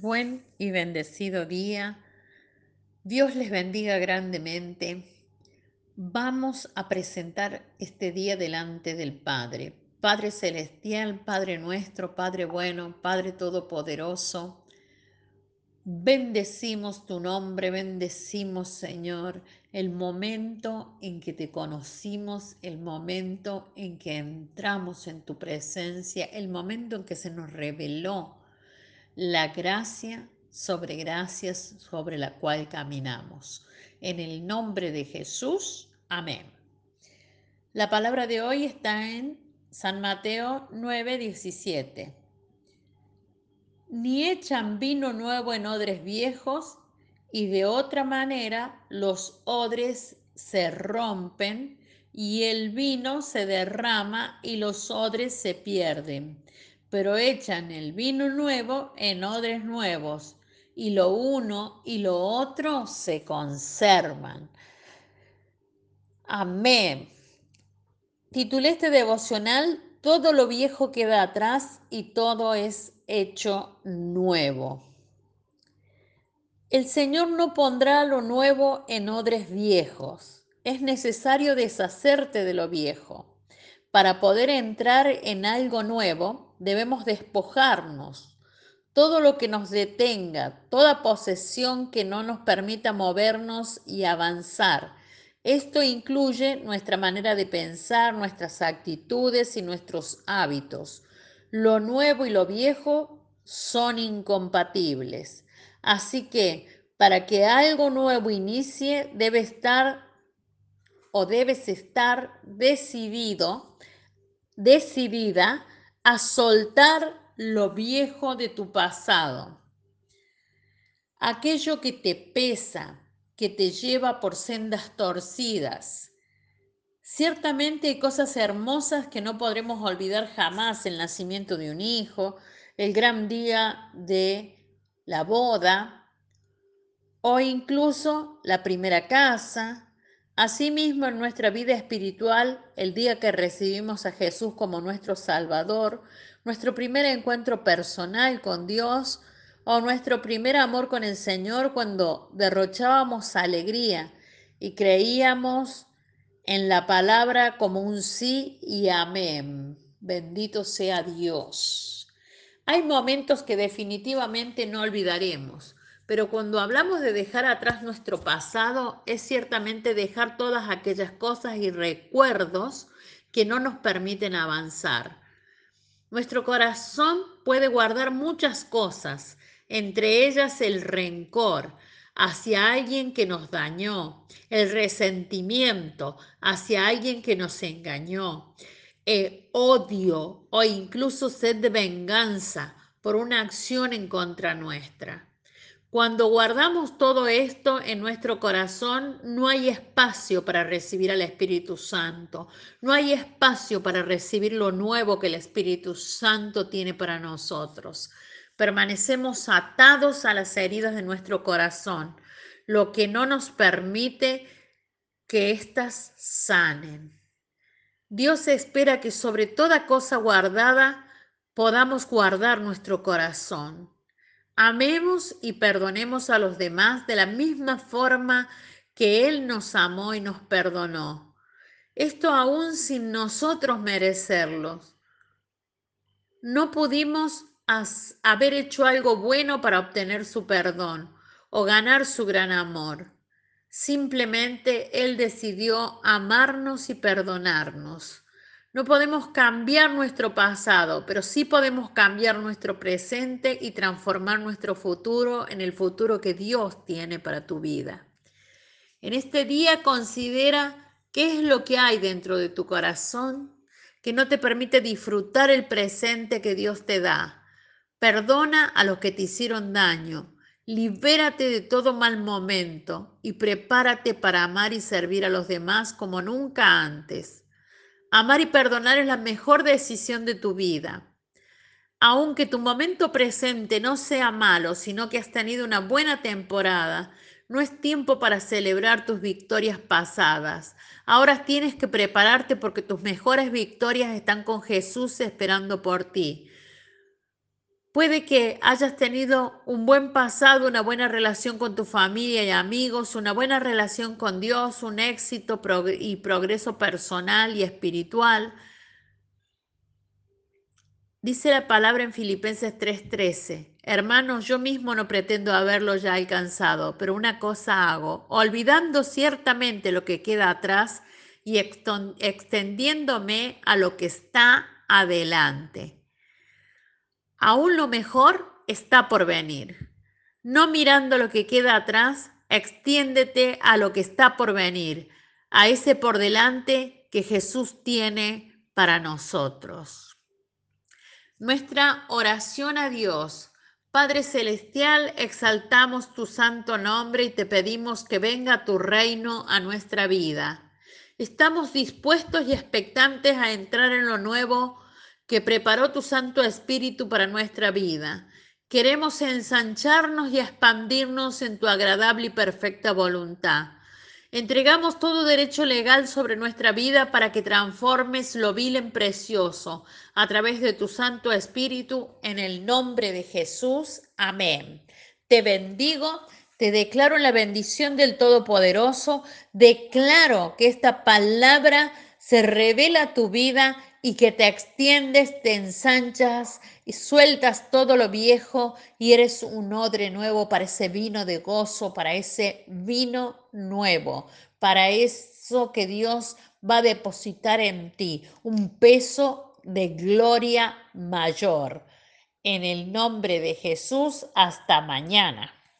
Buen y bendecido día. Dios les bendiga grandemente. Vamos a presentar este día delante del Padre. Padre Celestial, Padre nuestro, Padre bueno, Padre Todopoderoso. Bendecimos tu nombre, bendecimos Señor el momento en que te conocimos, el momento en que entramos en tu presencia, el momento en que se nos reveló la gracia sobre gracias sobre la cual caminamos. En el nombre de Jesús, amén. La palabra de hoy está en San Mateo 9, 17. Ni echan vino nuevo en odres viejos, y de otra manera los odres se rompen y el vino se derrama y los odres se pierden pero echan el vino nuevo en odres nuevos, y lo uno y lo otro se conservan. Amén. Titulé este devocional, Todo lo viejo queda atrás y todo es hecho nuevo. El Señor no pondrá lo nuevo en odres viejos. Es necesario deshacerte de lo viejo. Para poder entrar en algo nuevo, debemos despojarnos. Todo lo que nos detenga, toda posesión que no nos permita movernos y avanzar. Esto incluye nuestra manera de pensar, nuestras actitudes y nuestros hábitos. Lo nuevo y lo viejo son incompatibles. Así que para que algo nuevo inicie, debe estar o debes estar decidido decidida a soltar lo viejo de tu pasado, aquello que te pesa, que te lleva por sendas torcidas. Ciertamente hay cosas hermosas que no podremos olvidar jamás, el nacimiento de un hijo, el gran día de la boda o incluso la primera casa, Asimismo, en nuestra vida espiritual, el día que recibimos a Jesús como nuestro Salvador, nuestro primer encuentro personal con Dios o nuestro primer amor con el Señor cuando derrochábamos alegría y creíamos en la palabra como un sí y amén. Bendito sea Dios. Hay momentos que definitivamente no olvidaremos pero cuando hablamos de dejar atrás nuestro pasado, es ciertamente dejar todas aquellas cosas y recuerdos que no nos permiten avanzar. Nuestro corazón puede guardar muchas cosas, entre ellas el rencor hacia alguien que nos dañó, el resentimiento hacia alguien que nos engañó, el odio o incluso sed de venganza por una acción en contra nuestra. Cuando guardamos todo esto en nuestro corazón, no hay espacio para recibir al Espíritu Santo, no hay espacio para recibir lo nuevo que el Espíritu Santo tiene para nosotros. Permanecemos atados a las heridas de nuestro corazón, lo que no nos permite que éstas sanen. Dios espera que sobre toda cosa guardada podamos guardar nuestro corazón Amemos y perdonemos a los demás de la misma forma que Él nos amó y nos perdonó. Esto aún sin nosotros merecerlos. No pudimos haber hecho algo bueno para obtener su perdón o ganar su gran amor. Simplemente Él decidió amarnos y perdonarnos. No podemos cambiar nuestro pasado, pero sí podemos cambiar nuestro presente y transformar nuestro futuro en el futuro que Dios tiene para tu vida. En este día considera qué es lo que hay dentro de tu corazón que no te permite disfrutar el presente que Dios te da. Perdona a los que te hicieron daño. Libérate de todo mal momento y prepárate para amar y servir a los demás como nunca antes. Amar y perdonar es la mejor decisión de tu vida. Aunque tu momento presente no sea malo, sino que has tenido una buena temporada, no es tiempo para celebrar tus victorias pasadas. Ahora tienes que prepararte porque tus mejores victorias están con Jesús esperando por ti. Puede que hayas tenido un buen pasado, una buena relación con tu familia y amigos, una buena relación con Dios, un éxito y progreso personal y espiritual. Dice la palabra en Filipenses 3:13, hermanos, yo mismo no pretendo haberlo ya alcanzado, pero una cosa hago, olvidando ciertamente lo que queda atrás y extendiéndome a lo que está adelante. Aún lo mejor está por venir. No mirando lo que queda atrás, extiéndete a lo que está por venir, a ese por delante que Jesús tiene para nosotros. Nuestra oración a Dios. Padre Celestial, exaltamos tu santo nombre y te pedimos que venga tu reino a nuestra vida. Estamos dispuestos y expectantes a entrar en lo nuevo que preparó tu Santo Espíritu para nuestra vida. Queremos ensancharnos y expandirnos en tu agradable y perfecta voluntad. Entregamos todo derecho legal sobre nuestra vida para que transformes lo vil en precioso a través de tu Santo Espíritu en el nombre de Jesús. Amén. Te bendigo, te declaro la bendición del Todopoderoso, declaro que esta palabra se revela a tu vida y que te extiendes, te ensanchas y sueltas todo lo viejo y eres un odre nuevo para ese vino de gozo, para ese vino nuevo, para eso que Dios va a depositar en ti, un peso de gloria mayor. En el nombre de Jesús, hasta mañana.